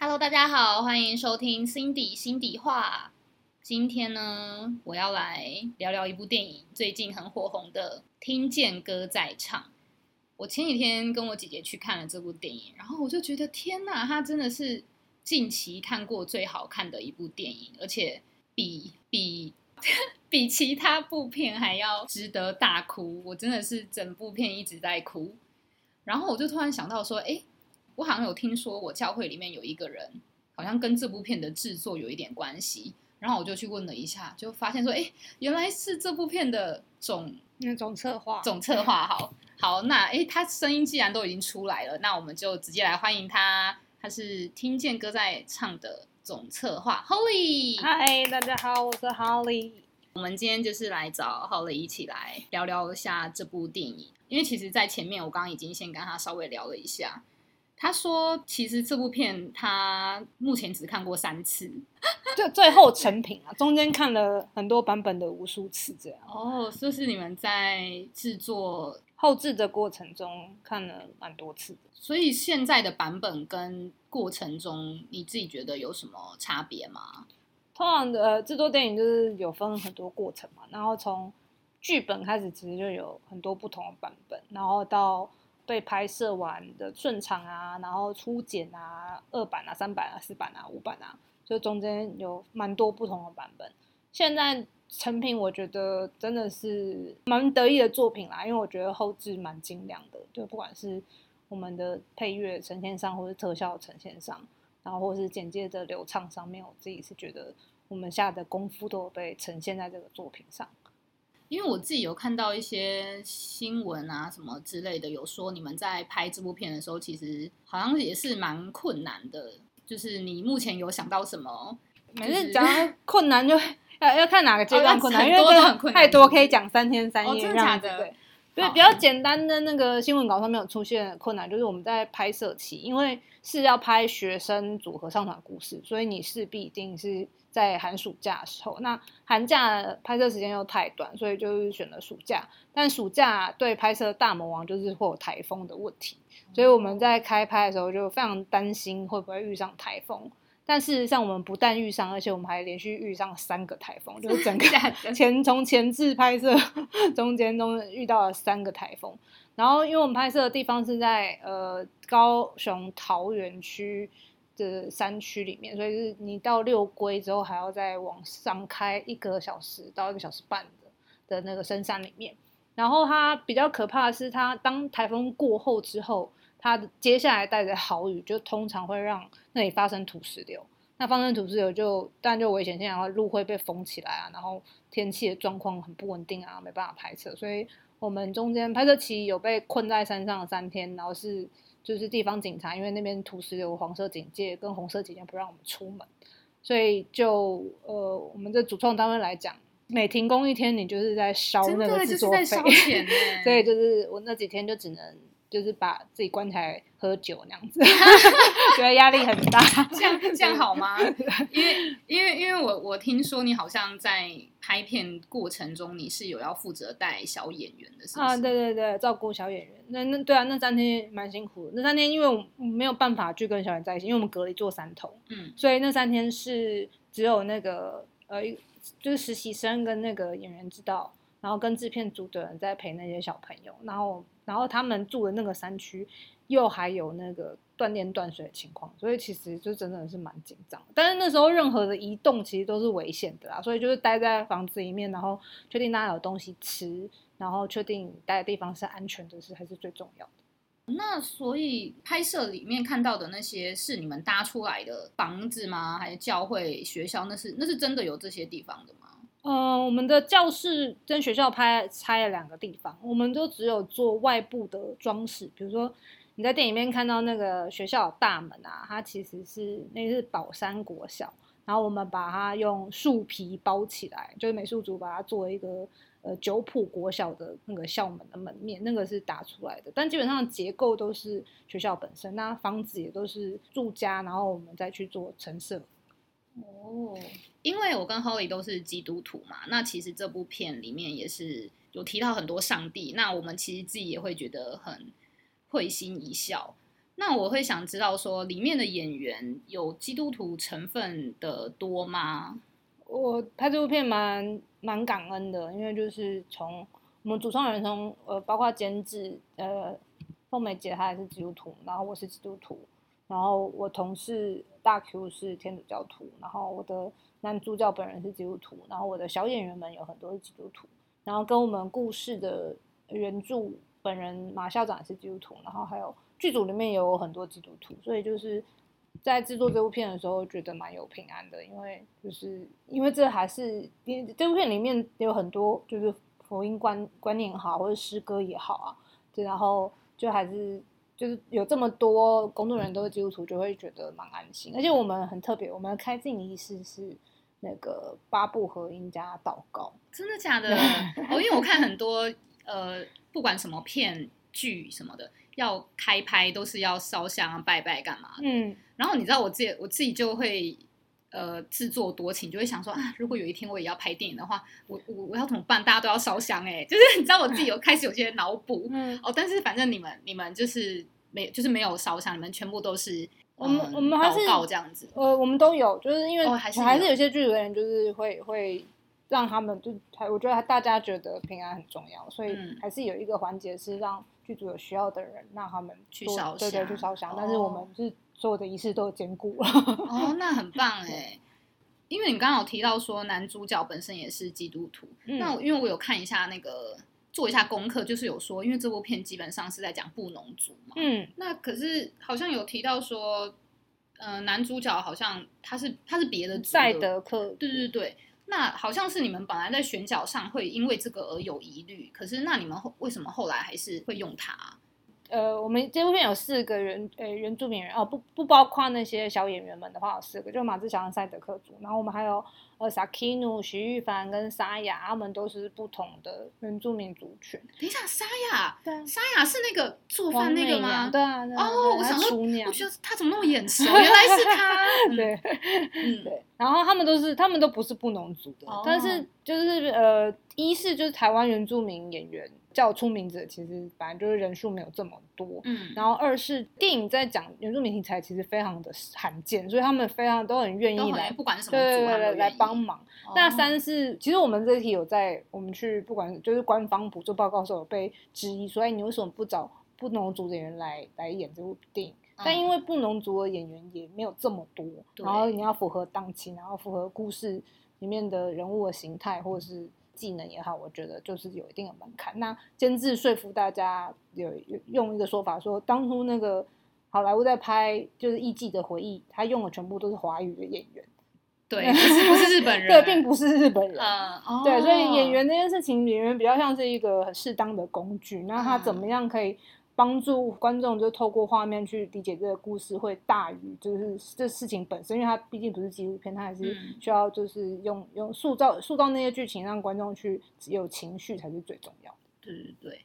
Hello，大家好，欢迎收听 Cindy 心底话。今天呢，我要来聊聊一部电影，最近很火红的《听见歌在唱》。我前几天跟我姐姐去看了这部电影，然后我就觉得天哪，它真的是近期看过最好看的一部电影，而且比比 比其他部片还要值得大哭。我真的是整部片一直在哭。然后我就突然想到说，哎，我好像有听说我教会里面有一个人，好像跟这部片的制作有一点关系。然后我就去问了一下，就发现说，哎，原来是这部片的总那总策划，总策划。好，好，那哎，他声音既然都已经出来了，那我们就直接来欢迎他。他是听见歌在唱的总策划 Holly。嗨，大家好，我是 Holly。我们今天就是来找 Holly 一起来聊聊一下这部电影，因为其实，在前面我刚刚已经先跟他稍微聊了一下。他说：“其实这部片他目前只看过三次，就最后成品啊，中间看了很多版本的无数次这样。哦，就是你们在制作后制的过程中看了蛮多次的。所以现在的版本跟过程中，你自己觉得有什么差别吗？通常的制作电影就是有分很多过程嘛，然后从剧本开始，其实就有很多不同的版本，然后到。”被拍摄完的顺场啊，然后初剪啊，二版啊，三版啊，四版啊，五版啊，就中间有蛮多不同的版本。现在成品我觉得真的是蛮得意的作品啦，因为我觉得后置蛮精良的，就不管是我们的配乐呈现上，或是特效呈现上，然后或是简介的流畅上面，我自己是觉得我们下的功夫都有被呈现在这个作品上。因为我自己有看到一些新闻啊什么之类的，有说你们在拍这部片的时候，其实好像也是蛮困难的。就是你目前有想到什么？每次讲 困难，就要要看哪个阶段困难，因为真的太多可以讲三天三夜这样子。对，对，比较简单的那个新闻稿上面有出现困难，就是我们在拍摄期，因为是要拍学生组合上传故事，所以你势必一定是。在寒暑假的时候，那寒假拍摄时间又太短，所以就是选了暑假。但暑假对拍摄《大魔王》就是会有台风的问题，所以我们在开拍的时候就非常担心会不会遇上台风。但事实上，我们不但遇上，而且我们还连续遇上三个台风，就是整个 前从前置拍摄中间中遇到了三个台风。然后，因为我们拍摄的地方是在呃高雄桃园区。的山区里面，所以是你到六龟之后，还要再往上开一个小时到一个小时半的的那个深山里面。然后它比较可怕的是，它当台风过后之后，它接下来带着豪雨，就通常会让那里发生土石流。那发生土石流就但就危险性，然后路会被封起来啊，然后天气的状况很不稳定啊，没办法拍摄。所以我们中间拍摄期有被困在山上三天，然后是。就是地方警察，因为那边土石有黄色警戒跟红色警戒，不让我们出门，所以就呃，我们的主创单位来讲，每停工一天，你就是在烧那个制作费，所以就是我那几天就只能。就是把自己关起来喝酒那样子，觉得压力很大。这样这样好吗？因为因为因为我我听说你好像在拍片过程中你是有要负责带小演员的，是啊，对对对，照顾小演员。那那对啊，那三天蛮辛苦的。那三天因为我没有办法去跟小演员在一起，因为我们隔离做三头，嗯，所以那三天是只有那个呃，就是实习生跟那个演员知道。然后跟制片组的人在陪那些小朋友，然后然后他们住的那个山区又还有那个断电断水的情况，所以其实就真的是蛮紧张。但是那时候任何的移动其实都是危险的啦，所以就是待在房子里面，然后确定大家有东西吃，然后确定待的地方是安全的，是还是最重要的。那所以拍摄里面看到的那些是你们搭出来的房子吗？还是教会、学校？那是那是真的有这些地方的吗？嗯，我们的教室跟学校拍拆了两个地方，我们都只有做外部的装饰，比如说你在电影里面看到那个学校的大门啊，它其实是那是宝山国小，然后我们把它用树皮包起来，就是美术组把它做一个呃九浦国小的那个校门的门面，那个是打出来的，但基本上结构都是学校本身，那房子也都是住家，然后我们再去做陈设。哦，因为我跟 Holly 都是基督徒嘛，那其实这部片里面也是有提到很多上帝，那我们其实自己也会觉得很会心一笑。那我会想知道说，里面的演员有基督徒成分的多吗？我拍这部片蛮蛮感恩的，因为就是从我们主创人从呃，包括监制呃，凤梅姐她也是基督徒，然后我是基督徒，然后我同事大 Q 是天主教徒，然后我的男主角本人是基督徒，然后我的小演员们有很多是基督徒，然后跟我们故事的原著本人马校长是基督徒，然后还有剧组里面也有很多基督徒，所以就是。在制作这部片的时候，觉得蛮有平安的，因为就是因为这还是这部片里面有很多就是福音观观念也好，或者诗歌也好啊，就然后就还是就是有这么多工作人员都是基督徒，就会觉得蛮安心。而且我们很特别，我们的开镜仪式是那个八部合音加祷告，真的假的？哦，因为我看很多呃，不管什么片剧什么的。要开拍都是要烧香拜拜干嘛？嗯，然后你知道我自己我自己就会呃自作多情，就会想说啊，如果有一天我也要拍电影的话，我我我要怎么办？大家都要烧香哎，就是你知道我自己有 开始有些脑补，嗯哦，但是反正你们你们就是没就是没有烧香，你们全部都是我们我们还是这样子，呃，我们都有，就是因为还是还是有些剧组的人就是会会让他们就还我觉得大家觉得平安很重要，所以还是有一个环节是让。剧组有需要的人，让他们去烧香，对对，去烧香。但是我们是所有的仪式都兼顾了。哦，那很棒 哎！因为你刚刚有提到说男主角本身也是基督徒，那因为我有看一下那个做一下功课，就是有说，因为这部片基本上是在讲布农族嘛。嗯，那可是好像有提到说，呃，男主角好像他是他是别的赛德克，对对对。那好像是你们本来在选角上会因为这个而有疑虑，可是那你们后为什么后来还是会用它？呃，我们这部片有四个原呃原住民人哦，不不包括那些小演员们的话有四个，就马志祥、赛德克族，然后我们还有。呃，萨基努、徐玉凡跟沙雅，他们都是不同的原住民族群。等一下，沙雅，对，沙雅是那个做饭那个吗？对啊，哦，我想说，我觉得他怎么那么眼熟？原来是他。对，嗯，对。然后他们都是，他们都不是布农族的，但是就是呃，一是就是台湾原住民演员。叫出名字，其实反正就是人数没有这么多，嗯，然后二是电影在讲原住民题材，其实非常的罕见，所以他们非常都很愿意来，不管什么对对对来帮忙。那三是其实我们这一题有在我们去不管就是官方补做报告的时候有被质疑，所以你为什么不找不农族的人来来演这部电影？但因为不农族的演员也没有这么多，然后你要符合档期，然后符合故事里面的人物的形态，或者是。技能也好，我觉得就是有一定的门槛。那监制说服大家有用一个说法说，当初那个好莱坞在拍就是《艺伎的回忆》，他用的全部都是华语的演员，对，不是日本 人，对，并不是日本人。嗯对，所以演员这件事情，演员比较像是一个很适当的工具。那他怎么样可以？帮助观众就透过画面去理解这个故事，会大于就是这事情本身，因为它毕竟不是纪录片，它还是需要就是用用塑造塑造那些剧情，让观众去有情绪才是最重要的。对对对，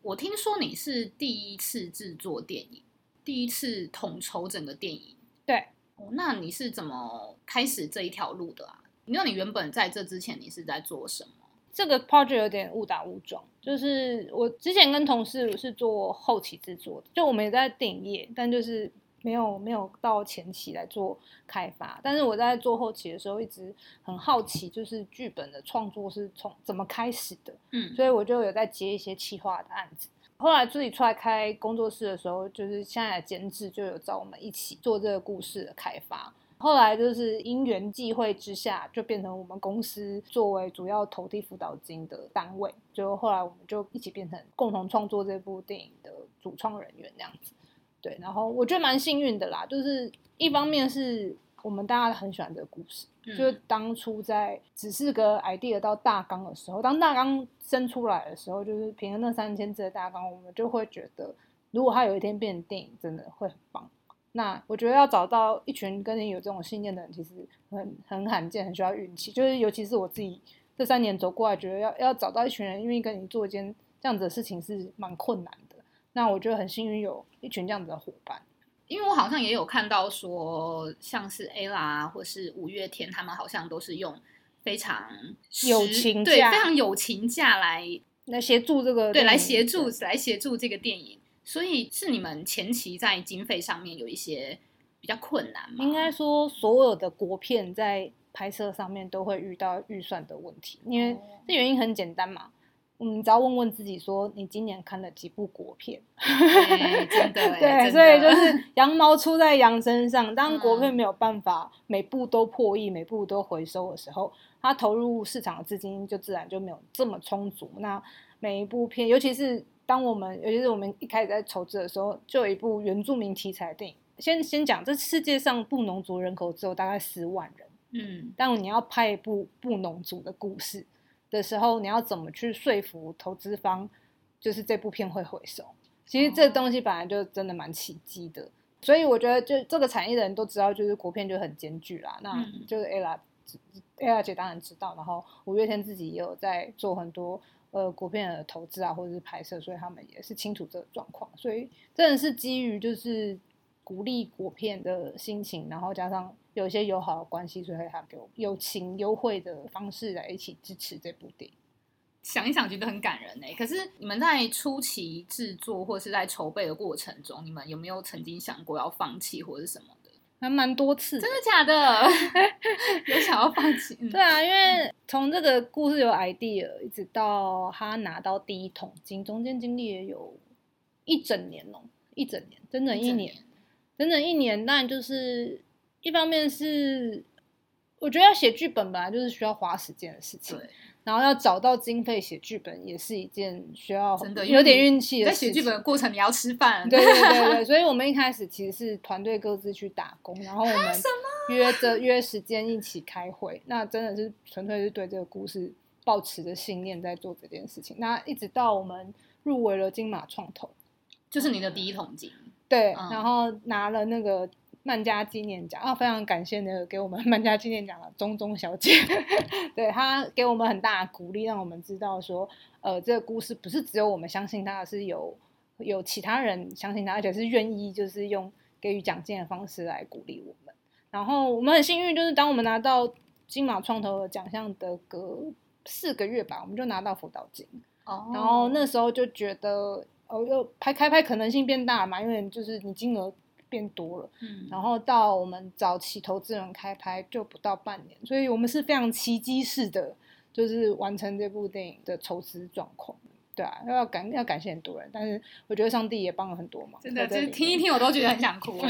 我听说你是第一次制作电影，第一次统筹整个电影。对，那你是怎么开始这一条路的啊？你知道你原本在这之前你是在做什么？这个 project 有点误打误撞，就是我之前跟同事是做后期制作的，就我们也在电影业，但就是没有没有到前期来做开发。但是我在做后期的时候，一直很好奇，就是剧本的创作是从怎么开始的，嗯，所以我就有在接一些企划的案子。后来自己出来开工作室的时候，就是现在的监制就有找我们一起做这个故事的开发。后来就是因缘际会之下，就变成我们公司作为主要投递辅导金的单位。就后来我们就一起变成共同创作这部电影的主创人员这样子。对，然后我觉得蛮幸运的啦，就是一方面是我们大家很喜欢这个故事，就是当初在只是个 idea 到大纲的时候，当大纲生出来的时候，就是凭着那三千字的大纲，我们就会觉得，如果它有一天变成电影，真的会很棒。那我觉得要找到一群跟你有这种信念的人，其实很很罕见，很需要运气。就是尤其是我自己这三年走过来，觉得要要找到一群人愿意跟你做一件这样子的事情是蛮困难的。那我觉得很幸运有一群这样子的伙伴，因为我好像也有看到说，像是 ella 或是五月天，他们好像都是用非常友情对非常友情价来来协助这个对来协助来协助这个电影。所以是你们前期在经费上面有一些比较困难吗？应该说，所有的国片在拍摄上面都会遇到预算的问题，因为这原因很简单嘛。嗯，只要问问自己，说你今年看了几部国片？真的，对，所以就是 羊毛出在羊身上。当国片没有办法每部都破亿、每部都回收的时候，它投入市场的资金就自然就没有这么充足。那每一部片，尤其是。当我们，尤其是我们一开始在筹资的时候，就有一部原住民题材电影。先先讲，这世界上布农族人口只有大概十万人，嗯，但你要拍一部布农族的故事的时候，你要怎么去说服投资方，就是这部片会回收？其实这东西本来就真的蛮奇迹的。所以我觉得，就这个产业的人都知道，就是国片就很艰巨啦。那就是 ella，ella 姐当然知道，然后五月天自己也有在做很多。呃，国片的投资啊，或者是拍摄，所以他们也是清楚这个状况，所以真的是基于就是鼓励果片的心情，然后加上有一些友好的关系，所以他给我友情优惠的方式来一起支持这部电影。想一想，觉得很感人哎。可是你们在初期制作或是在筹备的过程中，你们有没有曾经想过要放弃或者什么的？还蛮多次，真的假的？有想要放弃？对啊，因为从这个故事有 idea，一直到他拿到第一桶金，中间经历也有一整年哦，一整年，整整一年，整整一年。但就是一方面是，我觉得要写剧本本来就是需要花时间的事情。然后要找到经费写剧本也是一件需要真的有点运气的。在写剧本的过程，你要吃饭。对对对对，所以我们一开始其实是团队各自去打工，然后我们约着约时间一起开会。那真的是纯粹是对这个故事抱持着信念在做这件事情。那一直到我们入围了金马创投，就是你的第一桶金。对，然后拿了那个。曼家纪念奖啊，非常感谢那个给我们曼家纪念奖的钟钟小姐，对她给我们很大的鼓励，让我们知道说，呃，这个故事不是只有我们相信它，是有有其他人相信它，而且是愿意就是用给予奖金的方式来鼓励我们。然后我们很幸运，就是当我们拿到金马创投的奖项的隔四个月吧，我们就拿到辅导金。哦。然后那时候就觉得，哦，又拍开拍可能性变大了嘛，因为就是你金额。变多了，嗯，然后到我们早期投资人开拍就不到半年，所以我们是非常奇迹式的，就是完成这部电影的筹资状况。对啊，要感要感谢很多人，但是我觉得上帝也帮了很多忙。真的，就是听一听我都觉得很想哭。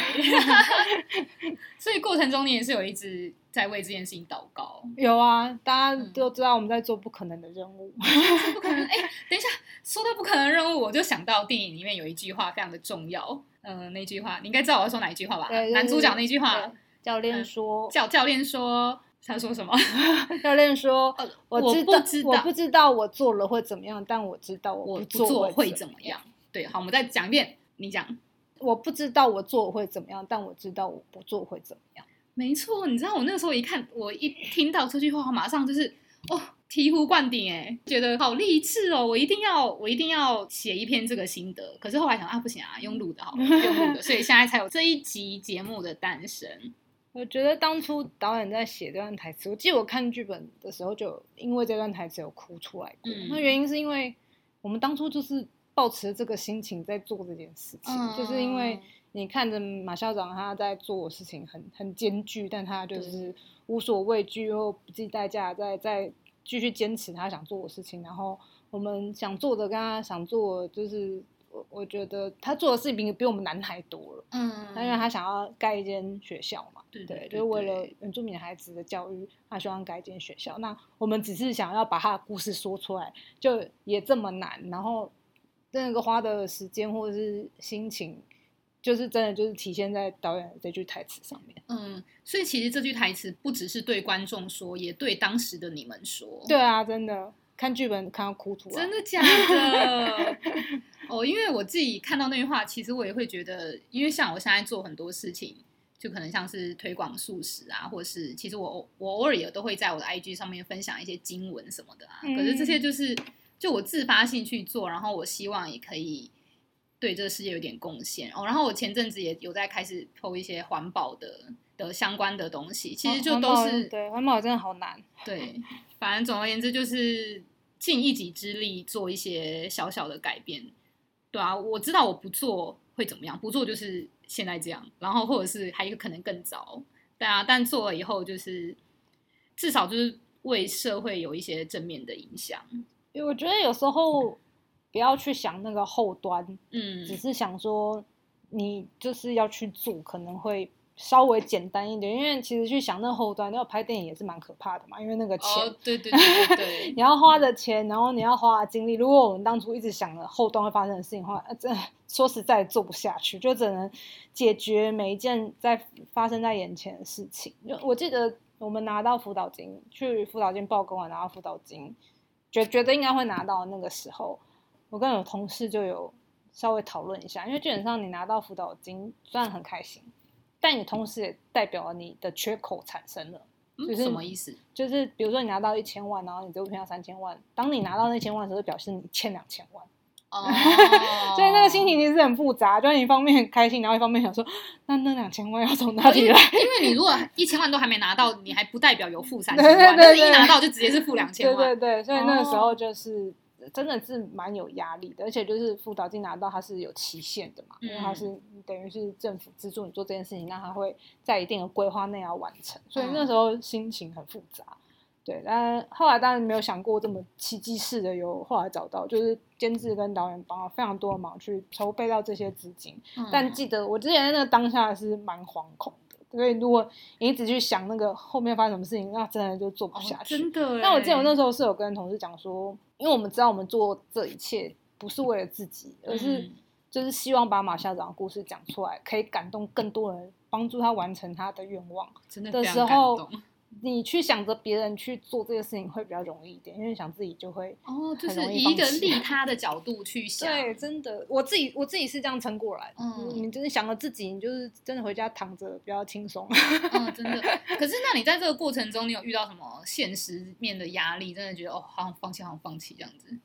所以过程中你也是有一直在为这件事情祷告。有啊，大家都知道我们在做不可能的任务。不可能！哎，等一下，说到不可能任务，我就想到电影里面有一句话非常的重要。嗯，那句话你应该知道我要说哪一句话吧？男主角那句话，教练说，教教练说。他说什么？教练说：“我知道，我不知道我做了会怎么样，但我知道我不做会怎么样。”对，好，我们再讲一遍。你讲，我不知道我做会怎么样，但我知道我不做会怎么样。没错，你知道我那个时候一看，我一听到这句话，马上就是哦，醍醐灌顶，哎，觉得好励志哦！我一定要，我一定要写一篇这个心得。可是后来想啊，不行啊，用录的好，用录的，所以现在才有这一集节目的诞生。我觉得当初导演在写这段台词，我记得我看剧本的时候，就因为这段台词有哭出来过。那原因是因为我们当初就是抱持这个心情在做这件事情，就是因为你看着马校长他在做事情很很艰巨，但他就是无所畏惧又不计代价在在继续坚持他想做的事情。然后我们想做的跟他想做就是。我我觉得他做的事情比比我们难太多了，嗯，因为他想要盖一间学校嘛，对对，就是为了原住民孩子的教育，他希望盖一间学校。那我们只是想要把他的故事说出来，就也这么难，然后那个花的时间或者是心情，就是真的就是体现在导演这句台词上面。嗯，所以其实这句台词不只是对观众说，也对当时的你们说。对啊，真的。看剧本看到哭出来，真的假的？哦，因为我自己看到那句话，其实我也会觉得，因为像我现在做很多事情，就可能像是推广素食啊，或是其实我我偶尔也都会在我的 IG 上面分享一些经文什么的啊。可是这些就是就我自发性去做，然后我希望也可以对这个世界有点贡献哦。然后我前阵子也有在开始 PO 一些环保的的相关的东西，其实就都是对环保真的好难，对。反正总而言之，就是尽一己之力做一些小小的改变。对啊，我知道我不做会怎么样，不做就是现在这样，然后或者是还有可能更糟，对啊，但做了以后就是至少就是为社会有一些正面的影响。因为我觉得有时候不要去想那个后端，嗯，只是想说你就是要去做，可能会。稍微简单一点，因为其实去想那后端，要拍电影也是蛮可怕的嘛。因为那个钱，对对对对，你要花的钱，然后你要花的精力。如果我们当初一直想着后端会发生的事情的话，这说实在做不下去，就只能解决每一件在发生在眼前的事情。就我记得我们拿到辅导金，去辅导金报工啊拿到辅导金，觉觉得应该会拿到那个时候，我跟有同事就有稍微讨论一下，因为基本上你拿到辅导金，虽然很开心。但你同时也代表了你的缺口产生了，就是什么意思？就是比如说你拿到一千万，然后你这部片要三千万，当你拿到那千万的时候，表示你欠两千万。哦，所以那个心情其实很复杂，就是一方面很开心，然后一方面想说，那那两千万要从哪里来？因为你如果一千万都还没拿到，你还不代表有负三千万，但是一拿到就直接是负两千万。对对对，所以那个时候就是。真的是蛮有压力的，而且就是辅导金拿到它是有期限的嘛，因为它是等于是政府资助你做这件事情，那它会在一定的规划内要完成，所以那时候心情很复杂。对，但后来当然没有想过这么奇迹式的有后来找到，就是监制跟导演帮了非常多的忙去筹备到这些资金。但记得我之前那个当下是蛮惶恐。所以，如果你一直去想那个后面发生什么事情，那真的就做不下去。真的。那我记得我那时候是有跟同事讲说，因为我们知道我们做这一切不是为了自己，而是就是希望把马校长的故事讲出来，可以感动更多人，帮助他完成他的愿望。真的的时候。你去想着别人去做这个事情会比较容易一点，因为想自己就会哦，就是以一个利 他的角度去想。对，真的，我自己我自己是这样撑过来的。嗯，你真的想了自己，你就是真的回家躺着比较轻松。嗯，真的。可是，那你在这个过程中，你有遇到什么现实面的压力？真的觉得哦，好想放弃，好想放弃这样子。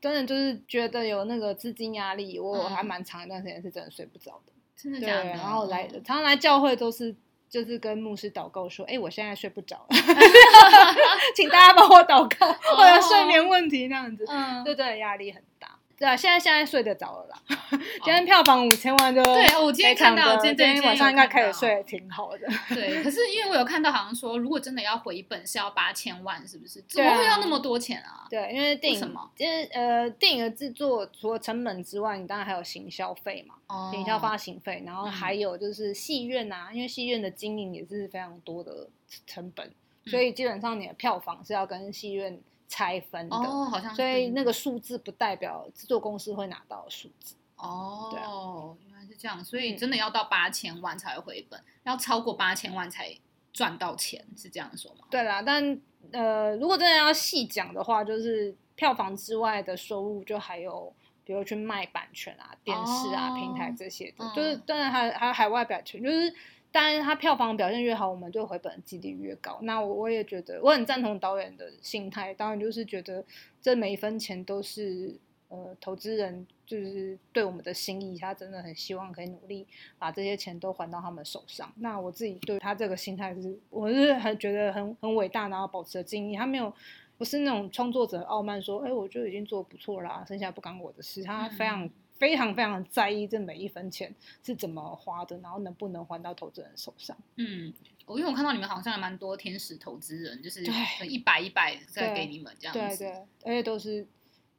真的就是觉得有那个资金压力，我还蛮长一段时间是真的睡不着的。真的假的？然后来常常来教会都是。就是跟牧师祷告说：“哎，我现在睡不着，请大家帮我祷告，我的睡眠问题那样子，对对，压力很大。”对啊，现在现在睡得着了啦。今天票房五千万就对，我今天看到今天晚上应该开始睡得挺好的。对，可是因为我有看到好像说，如果真的要回本是要八千万，是不是？怎么会要那么多钱啊？对，因为电影什么？因为呃，电影的制作除了成本之外，你当然还有行销费嘛，行销发行费，然后还有就是戏院啊，因为戏院的经营也是非常多的成本，所以基本上你的票房是要跟戏院。拆分的，好像所以那个数字不代表制作公司会拿到数字。哦，原来是这样，所以真的要到八千万才会回本，要超过八千万才赚到钱，是这样说吗？对啦，但呃，如果真的要细讲的话，就是票房之外的收入，就还有比如去卖版权啊、电视啊、平台这些的，就是当然还还有海外版权，就是。当然，它票房表现越好，我们就回本的几率越高。那我我也觉得，我很赞同导演的心态。当然，就是觉得这每一分钱都是呃投资人就是对我们的心意，他真的很希望可以努力把这些钱都还到他们手上。那我自己对他这个心态是，我是很觉得很很伟大，然后保持着敬意。他没有不是那种创作者傲慢说，哎，我就已经做不错啦，剩下不干我的事。他非常。非常非常在意这每一分钱是怎么花的，然后能不能还到投资人手上。嗯，我因为我看到你们好像有蛮多天使投资人，就是一百一百再给你们这样子。对对，而且都是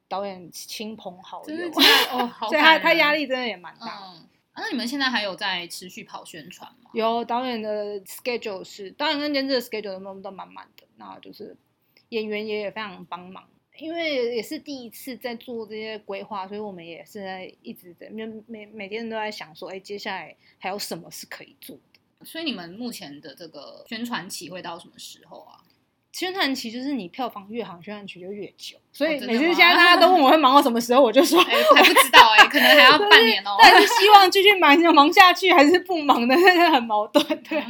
导演亲朋好友，哦，所以他他压力真的也蛮大。嗯，那你们现在还有在持续跑宣传吗？有，导演的 schedule 是导演跟监制的 schedule 都都满满的，那就是演员也也非常帮忙。因为也是第一次在做这些规划，所以我们也是在一直在每每天都在想说，哎，接下来还有什么是可以做的？所以你们目前的这个宣传期会到什么时候啊？宣传期就是你票房越好，宣传期就越久。所以每次现在大家都问我会忙到什么时候，我就说还不知道哎，可能还要 半年哦。但是希望继续忙 忙下去，还是不忙的，很矛盾。对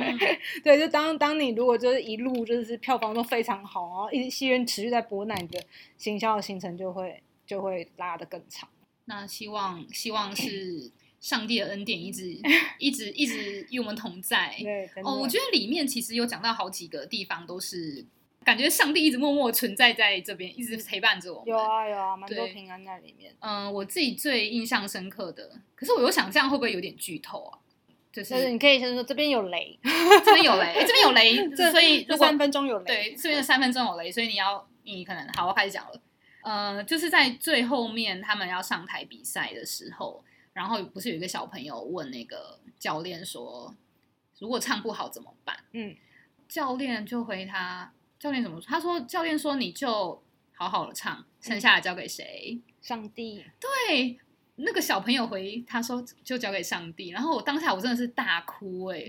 对，就当当你如果就是一路就是票房都非常好，然后一戏院持续在播，那你的行销的行程就会就会拉得更长。那希望希望是上帝的恩典一直一直一直与我们同在。对哦，我觉得里面其实有讲到好几个地方都是。感觉上帝一直默默存在在这边，一直陪伴着我。有啊有啊，蛮多平安在里面。嗯，我自己最印象深刻的，可是我又想这样会不会有点剧透啊？就是你可以先说这边有雷，这边有雷，这边有雷，所以这三分钟有雷，对，这边的三分钟有雷，所以你要你可能好，我开始讲了。呃，就是在最后面他们要上台比赛的时候，然后不是有一个小朋友问那个教练说，如果唱不好怎么办？嗯，教练就回他，教练怎么说？他说，教练说你就好好的唱，剩下的交给谁？上帝。对。那个小朋友回他说就交给上帝，然后我当下我真的是大哭哎，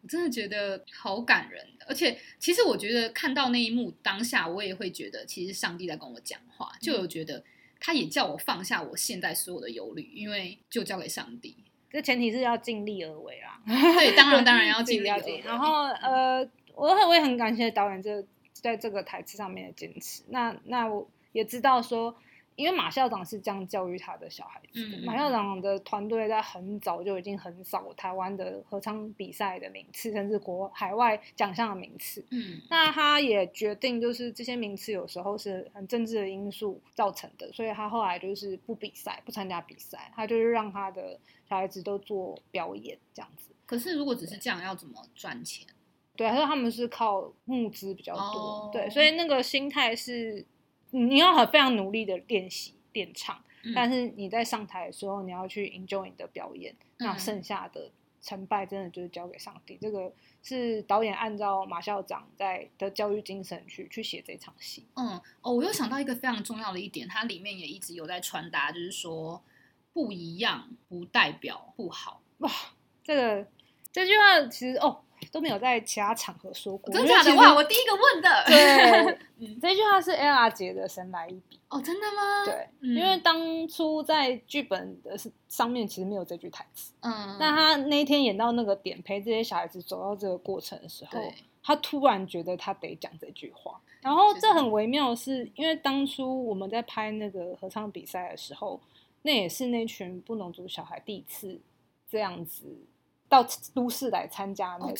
我真的觉得好感人，而且其实我觉得看到那一幕当下，我也会觉得其实上帝在跟我讲话，就有觉得他也叫我放下我现在所有的忧虑，因为就交给上帝。这前提是要尽力而为啦，对，当然当然 要尽力而为。然后呃，我我也很感谢导演这在这个台词上面的坚持。那那我也知道说。因为马校长是这样教育他的小孩子的。马校长的团队在很早就已经很少台湾的合唱比赛的名次，甚至国海外奖项的名次。嗯，那他也决定，就是这些名次有时候是很政治的因素造成的，所以他后来就是不比赛，不参加比赛，他就是让他的小孩子都做表演这样子。可是如果只是这样，要怎么赚钱？对，他说他们是靠募资比较多。对，所以那个心态是。你要很非常努力的练习练唱，但是你在上台的时候，你要去 enjoy 你的表演。那剩下的成败，真的就是交给上帝。这个是导演按照马校长在的教育精神去去写这场戏。嗯，哦，我又想到一个非常重要的一点，它里面也一直有在传达，就是说不一样不代表不好。哇，这个这句话其实哦。都没有在其他场合说过，真的假的？哇，我第一个问的。对，这句话是 Ella 姐的神来一笔。哦，真的吗？对，因为当初在剧本的上面其实没有这句台词。嗯。但他那一天演到那个点，陪这些小孩子走到这个过程的时候，他突然觉得他得讲这句话。然后这很微妙，是因为当初我们在拍那个合唱比赛的时候，那也是那群不能族小孩第一次这样子。到都市来参加那个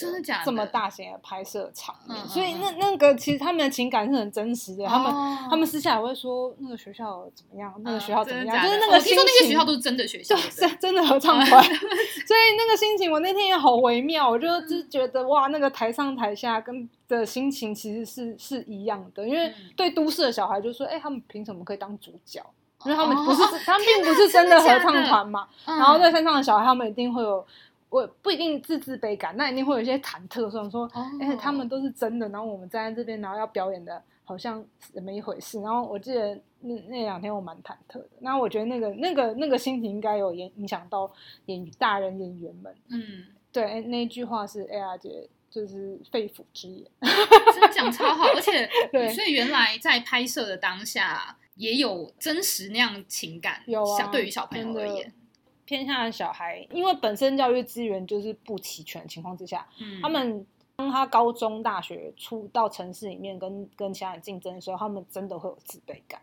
这么大型的拍摄场面，所以那那个其实他们的情感是很真实的。他们他们私下也会说那个学校怎么样，那个学校怎么样，就是那个心情。那些学校都是真的学校，是真的合唱 团。所以那个心情，我那天也好微妙。我就就觉得哇，那个台上台下跟的心情其实是是一样的。因为对都市的小孩就说，哎，他们凭什么可以当主角？因为他们不是他们并不是真的合唱团嘛。然后在山上的小孩，他们一定会有。我不一定自自卑感，那一定会有一些忐忑，所以说，哎，他们都是真的，然后我们站在这边，然后要表演的，好像怎么一回事？然后我记得那那两天我蛮忐忑的，那我觉得那个那个那个心情应该有影影响到演大人演员们。嗯，对，那句话是 A R 姐就是肺腑之言，真的讲超好，而且 对，所以原来在拍摄的当下也有真实那样情感，有啊，对于小朋友而言。偏向的小孩，因为本身教育资源就是不齐全的情况之下，他们当他高中、大学出到城市里面跟跟其他人竞争的时候，他们真的会有自卑感，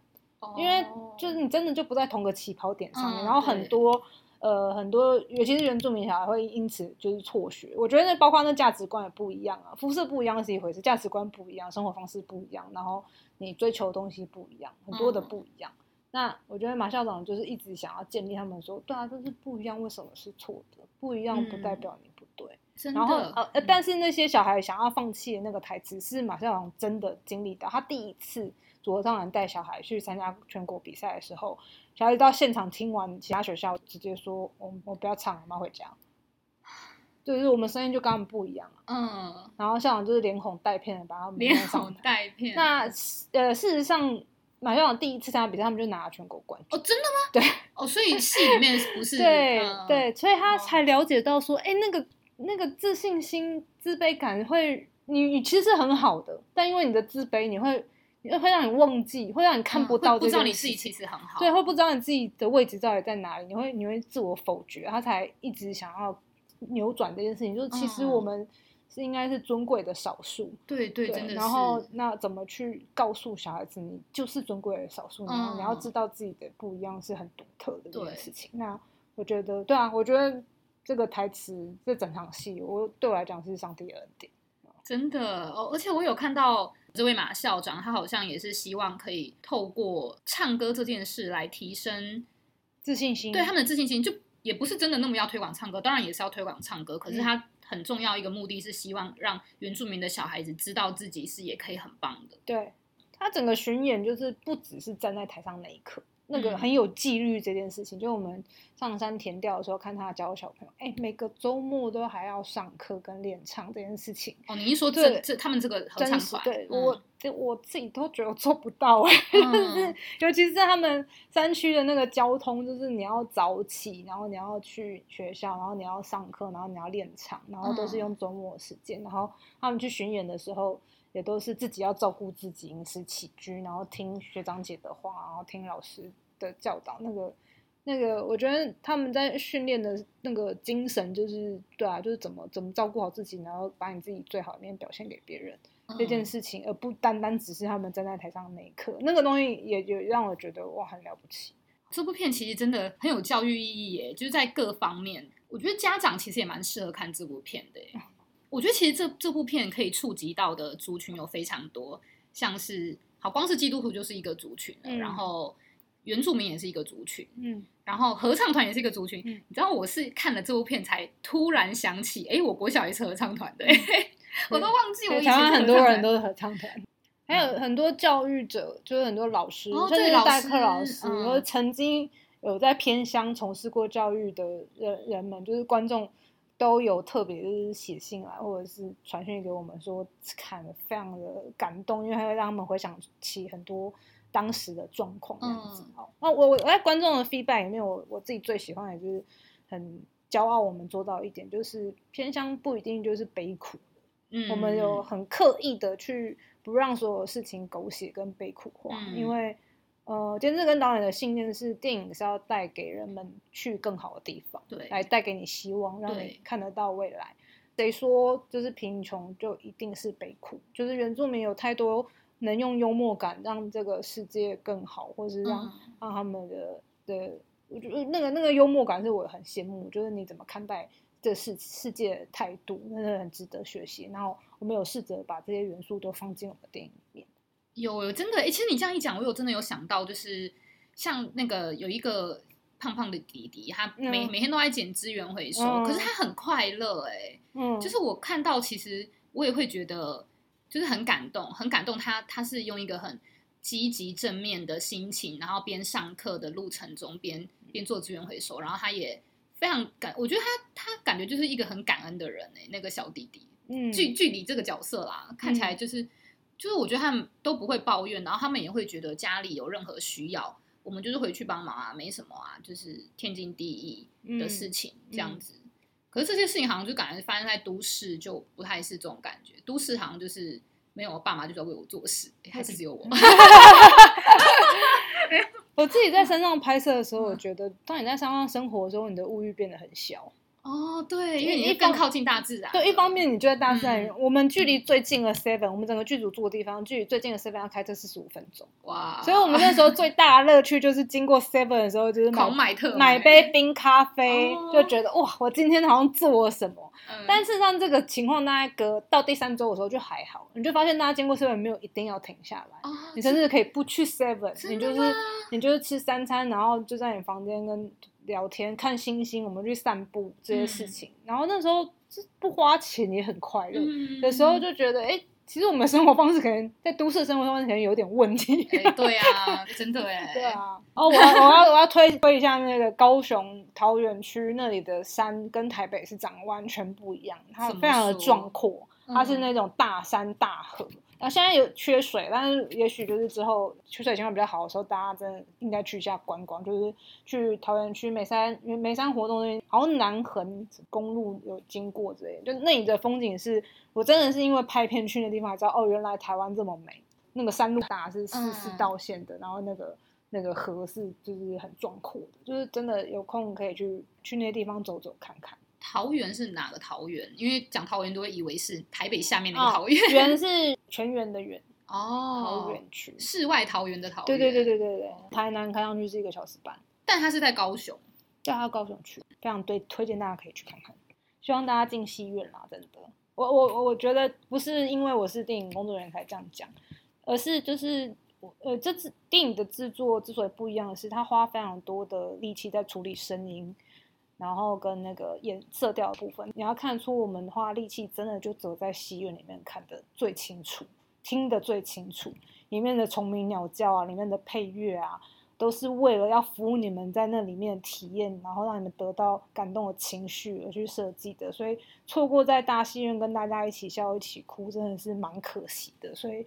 因为就是你真的就不在同个起跑点上面，然后很多呃很多，尤其是原住民小孩会因此就是辍学。我觉得那包括那价值观也不一样啊，肤色不一样是一回事，价值观不一样，生活方式不一样，然后你追求的东西不一样，很多的不一样。那我觉得马校长就是一直想要建立他们说，对啊，这是不一样，为什么是错的？不一样不代表你不对。然后呃，但是那些小孩想要放弃的那个台词是马校长真的经历到，他第一次组合唱团带小孩去参加全国比赛的时候，小孩到现场听完其他学校直接说，我我不要唱了，妈回家。就是我们声音就跟他们不一样嗯。然后校长就是连哄带骗的把他们连哄带骗。那呃，事实上。马校长第一次参加比赛，他们就拿了全国冠军。哦，真的吗？对，哦，所以戏里面不是 对对，所以他才了解到说，哎，那个那个自信心、自卑感会，你你其实是很好的，但因为你的自卑，你会会让你忘记，会让你看不到，不知道你自己其实很好，对，会不知道你自己的位置到底在哪里，你会你会自我否决，他才一直想要扭转这件事情，就是其实我们。是应该是尊贵的少数，对对，真的。然后那怎么去告诉小孩子，你就是尊贵的少数，然后你要知道自己的不一样是很独特的这件事情。那我觉得，对啊，我觉得这个台词这整场戏，我对我来讲是上帝的恩典。真的哦，而且我有看到这位马校长，他好像也是希望可以透过唱歌这件事来提升自信心，对他们的自信心，就也不是真的那么要推广唱歌，当然也是要推广唱歌，可是他很重要一个目的是希望让原住民的小孩子知道自己是也可以很棒的。对他整个巡演就是不只是站在台上那一刻。那个很有纪律这件事情，就我们上山填调的时候，看他教小朋友，哎，每个周末都还要上课跟练唱这件事情。哦，你一说这这他们这个合唱团，对我这我自己都觉得我做不到哎，就是尤其是在他们山区的那个交通，就是你要早起，然后你要去学校，然后你要上课，然后你要练唱，然后都是用周末时间，然后他们去巡演的时候。也都是自己要照顾自己饮食起居，然后听学长姐的话，然后听老师的教导。那个那个，我觉得他们在训练的那个精神，就是对啊，就是怎么怎么照顾好自己，然后把你自己最好的面表现给别人这件事情，而不单单只是他们站在台上那一刻。那个东西也也让我觉得哇，很了不起。这部片其实真的很有教育意义耶，就是在各方面，我觉得家长其实也蛮适合看这部片的。我觉得其实这这部片可以触及到的族群有非常多，像是好光是基督徒就是一个族群，然后原住民也是一个族群，嗯，然后合唱团也是一个族群。你知道我是看了这部片才突然想起，哎，我国小也是合唱团的，我都忘记我以前很多人都是合唱团，还有很多教育者，就是很多老师，甚至代课老师，或曾经有在偏乡从事过教育的人人们，就是观众。都有特别就是写信来，或者是传讯给我们说看了非常的感动，因为它会让他们回想起很多当时的状况这样子。哦，那我我在观众的 feedback 里面，我我自己最喜欢的就是很骄傲，我们做到一点就是偏向不一定就是悲苦，嗯，我们有很刻意的去不让所有事情狗血跟悲苦化，因为。呃，监制跟导演的信念是，电影是要带给人们去更好的地方，对，来带给你希望，让你看得到未来。谁说就是贫穷就一定是悲苦？就是原住民有太多能用幽默感让这个世界更好，或是让让他们的的，我觉得那个那个幽默感是我很羡慕。就是你怎么看待这世世界的态度，真的很值得学习。然后我们有试着把这些元素都放进我们的电影。有有真的，哎，其实你这样一讲，我有真的有想到，就是像那个有一个胖胖的弟弟，他每每天都在捡资源回收，可是他很快乐，哎，嗯，就是我看到，其实我也会觉得，就是很感动，很感动。他他是用一个很积极正面的心情，然后边上课的路程中边边做资源回收，然后他也非常感，我觉得他他感觉就是一个很感恩的人，哎，那个小弟弟，嗯，距距离这个角色啦，看起来就是。就是我觉得他们都不会抱怨，然后他们也会觉得家里有任何需要，我们就是回去帮忙啊，没什么啊，就是天经地义的事情这样子。可是这些事情好像就感觉发生在都市，就不太是这种感觉。都市好像就是没有我爸妈就在为我做事，还是只有我。我自己在山上拍摄的时候，我觉得当你在山上生活的时候，你的物欲变得很小。哦，对，因为你更靠近大自然。对，一方面你就在大自然，我们距离最近的 Seven，我们整个剧组住的地方，距离最近的 Seven 要开车四十五分钟。哇！所以我们那时候最大的乐趣就是经过 Seven 的时候，就是买买杯冰咖啡，就觉得哇，我今天好像做了什么。但事实上，这个情况大概隔到第三周的时候就还好，你就发现大家经过 Seven 没有一定要停下来，你甚至可以不去 Seven，你就是你就是吃三餐，然后就在你房间跟。聊天、看星星，我们去散步这些事情，然后那时候是不花钱也很快乐。有时候就觉得，哎，其实我们生活方式可能在都市生活方式可能有点问题。对啊，真的哎。对啊。哦，我我要我要推推一下那个高雄桃园区那里的山，跟台北是长得完全不一样，它非常的壮阔，它是那种大山大河。那现在有缺水，但是也许就是之后缺水情况比较好的时候，大家真的应该去一下观光，就是去桃园区眉山因为眉山活动那边，好像南横公路有经过之类，就那里的风景是我真的是因为拍片去那地方才知道，哦，原来台湾这么美，那个山路大是四四道线的，然后那个那个河是就是很壮阔的，就是真的有空可以去去那些地方走走看看。桃园是哪个桃园？因为讲桃园都会以为是台北下面那个桃园。园是全园的园 哦，桃园区，世外桃源的桃园。对对对对对对，台南开上去是一个小时半，但它是在高雄，对，它高雄区，非常对，推荐大家可以去看看。希望大家进戏院啦，真的。我我我觉得不是因为我是电影工作人员才这样讲，而是就是呃，这次电影的制作之所以不一样的是，他花非常多的力气在处理声音，然后跟那个颜色调的部分。你要看出我们花力气真的就走在戏院里面看的最清楚，听得最清楚，里面的虫鸣鸟叫啊，里面的配乐啊。都是为了要服务你们在那里面体验，然后让你们得到感动的情绪而去设计的，所以错过在大戏院跟大家一起笑一起哭，真的是蛮可惜的。所以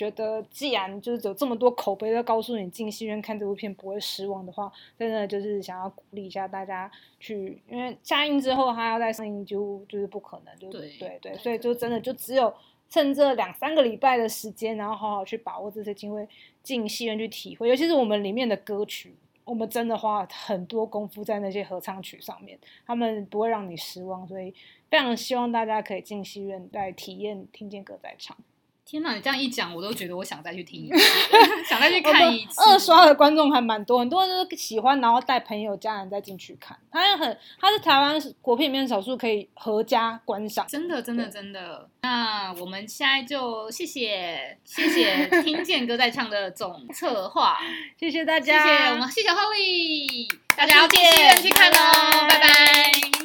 觉得既然就是有这么多口碑在告诉你进戏院看这部片不会失望的话，真的就是想要鼓励一下大家去，因为下映之后它要再上映就就是不可能，就对对对，所以就真的就只有。趁这两三个礼拜的时间，然后好好去把握这些机会进戏院去体会，尤其是我们里面的歌曲，我们真的花了很多功夫在那些合唱曲上面，他们不会让你失望，所以非常希望大家可以进戏院来体验听见歌在唱。天哪，你这样一讲，我都觉得我想再去听一次，想再去看一次。二刷的观众还蛮多，很多人都喜欢，然后带朋友、家人再进去看。它很，它是台湾国片里面少数可以合家观赏。真的，真的，真的。那我们现在就谢谢谢谢 听见歌在唱的总策划，谢谢大家，谢谢我们谢小 Holly，大家要进戏院去看哦，拜拜。